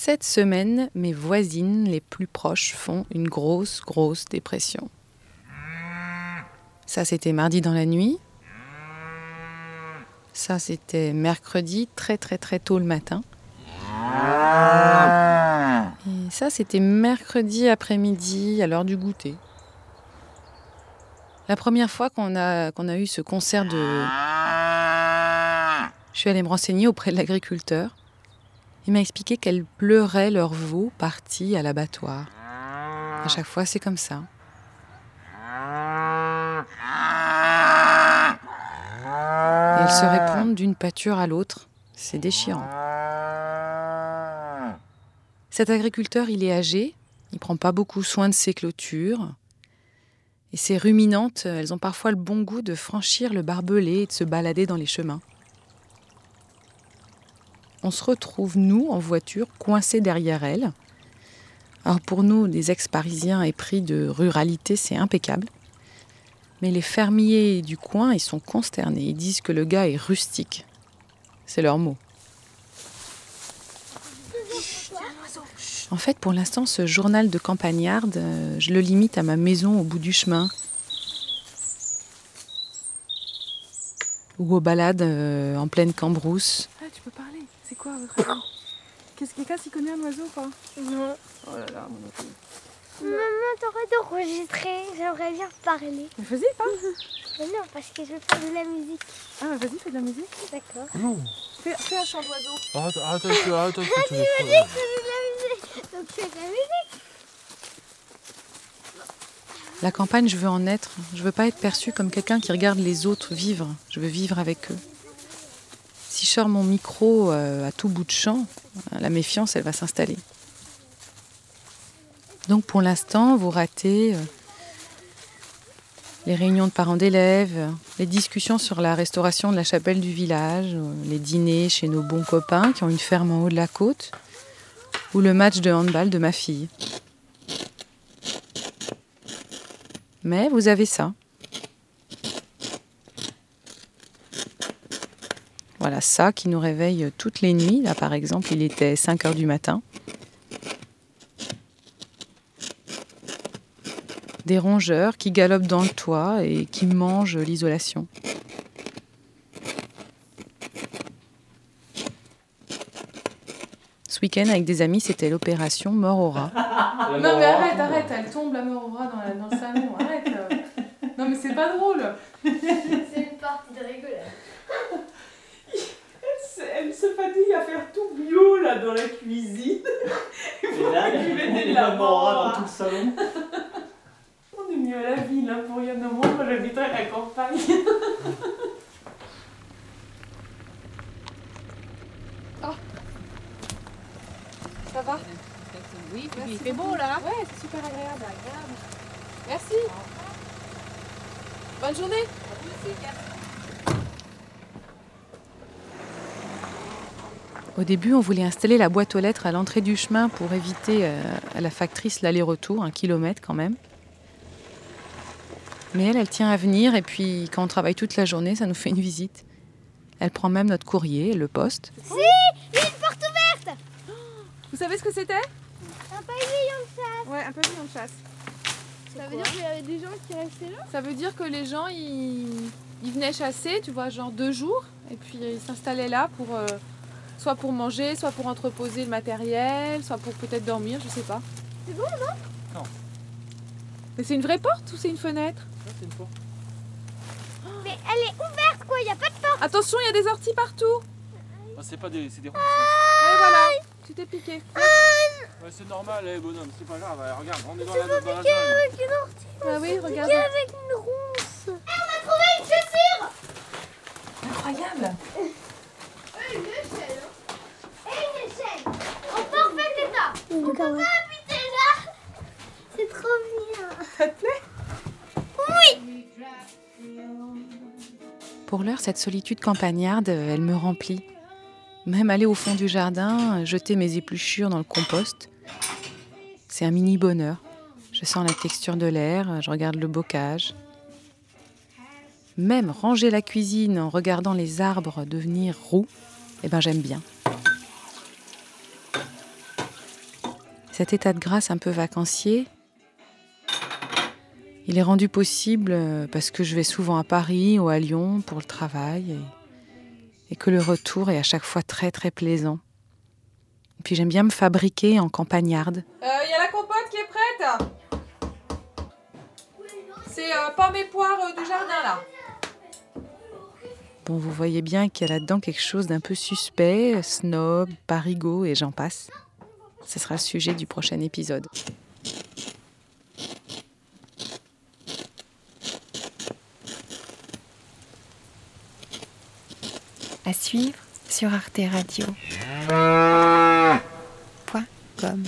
Cette semaine, mes voisines les plus proches font une grosse, grosse dépression. Ça, c'était mardi dans la nuit. Ça, c'était mercredi, très, très, très tôt le matin. Et ça, c'était mercredi après-midi, à l'heure du goûter. La première fois qu'on a, eu ce concert de... Je suis allée me renseigner auprès de l'agriculteur. Il m'a expliqué qu'elles pleuraient leurs veaux partis à l'abattoir. À chaque fois, c'est comme ça. Elles se répondent d'une pâture à l'autre. C'est déchirant. Cet agriculteur, il est âgé, il prend pas beaucoup soin de ses clôtures. Et ces ruminantes, elles ont parfois le bon goût de franchir le barbelé et de se balader dans les chemins on se retrouve, nous, en voiture, coincés derrière elle. Alors pour nous, des ex-parisiens épris de ruralité, c'est impeccable. Mais les fermiers du coin, ils sont consternés. Ils disent que le gars est rustique. C'est leur mot. En fait, pour l'instant, ce journal de campagnarde, euh, je le limite à ma maison au bout du chemin. Ou aux balades euh, en pleine cambrousse. Ah. C'est quoi votre avis Qu'est-ce que quelqu'un s'y connaît un oiseau ou pas Non. Oh là là, mon avis. Maman, t'aurais d'enregistrer. J'aimerais bien parler. Mais vas-y, parle. Mais non, parce que je veux faire de la musique. Ah, bah vas-y, fais de la musique. D'accord. Non. Fais, fais un chant d'oiseau. Arrête, arrête, arrête, arrête, arrête, Tu me dis que je fais de la musique. Donc fais de la musique. La campagne, je veux en être. Je veux pas être perçue comme quelqu'un qui regarde les autres vivre. Je veux vivre avec eux. Mon micro euh, à tout bout de champ, la méfiance, elle va s'installer. Donc pour l'instant, vous ratez euh, les réunions de parents d'élèves, les discussions sur la restauration de la chapelle du village, euh, les dîners chez nos bons copains qui ont une ferme en haut de la côte, ou le match de handball de ma fille. Mais vous avez ça. Voilà ça qui nous réveille toutes les nuits. Là, par exemple, il était 5 heures du matin. Des rongeurs qui galopent dans le toit et qui mangent l'isolation. Ce week-end, avec des amis, c'était l'opération mort au rat. Non, mais arrête, arrête. Elle tombe la mort au rat dans, la- dans le salon. Arrête. Non, mais c'est pas drôle. C'est une partie de rigolade. Elle se fatigue à faire tout bio là dans la cuisine. Et là, il mettre de la mort dans tout le salon. On est mieux à la ville hein, pour rien de moins. Moi j'habiterais à la campagne. Ça va? Oui, puis il fait beau là. Ouais, c'est super agréable. Merci. Bonne journée. Au début, on voulait installer la boîte aux lettres à l'entrée du chemin pour éviter euh, à la factrice l'aller-retour, un kilomètre quand même. Mais elle, elle tient à venir et puis quand on travaille toute la journée, ça nous fait une visite. Elle prend même notre courrier, le poste. Vous savez ce que c'était? Un pavillon de chasse. Ouais, un pavillon de chasse. Ça veut dire qu'il y avait des gens qui restaient là? Ça veut dire que les gens, ils, ils venaient chasser, tu vois, genre deux jours, et puis ils s'installaient là pour euh, soit pour manger, soit pour entreposer le matériel, soit pour peut-être dormir, je sais pas. C'est bon, non? Non. Mais c'est une vraie porte ou c'est une fenêtre? Ça, c'est une porte. Mais elle est ouverte quoi, il n'y a pas de porte. Attention, il y a des orties partout Ah, c'est pas des, c'est des ronces. Et voilà, tu t'es piqué. Ouais, c'est normal, eh, bonhomme, c'est pas grave. ouais, regarde, on est dans la, dans la jungle. Avec une ortie. Ah oui, regarde. Avec une ronce. Incroyable Et une échelle. Et une échelle. En parfait état. On peut pas habiter là. C'est trop bien. Ça te plaît Pour l'heure, cette solitude campagnarde, elle me remplit. Même aller au fond du jardin, jeter mes épluchures dans le compost, c'est un mini bonheur. Je sens la texture de l'air, je regarde le bocage. Même ranger la cuisine en regardant les arbres devenir roux, eh ben j'aime bien. Cet état de grâce un peu vacancier, il est rendu possible euh, parce que je vais souvent à Paris ou à Lyon pour le travail et, et que le retour est à chaque fois très très plaisant. Et puis j'aime bien me fabriquer en campagnarde. Il y a la compote qui est prête? C'est euh, pommes et poires euh, du jardin là. Bon, vous voyez bien qu'il y a là-dedans quelque chose d'un peu suspect, snob, parigot et j'en passe. Ce sera le sujet du prochain épisode. À suivre sur Arte Radio. Point com.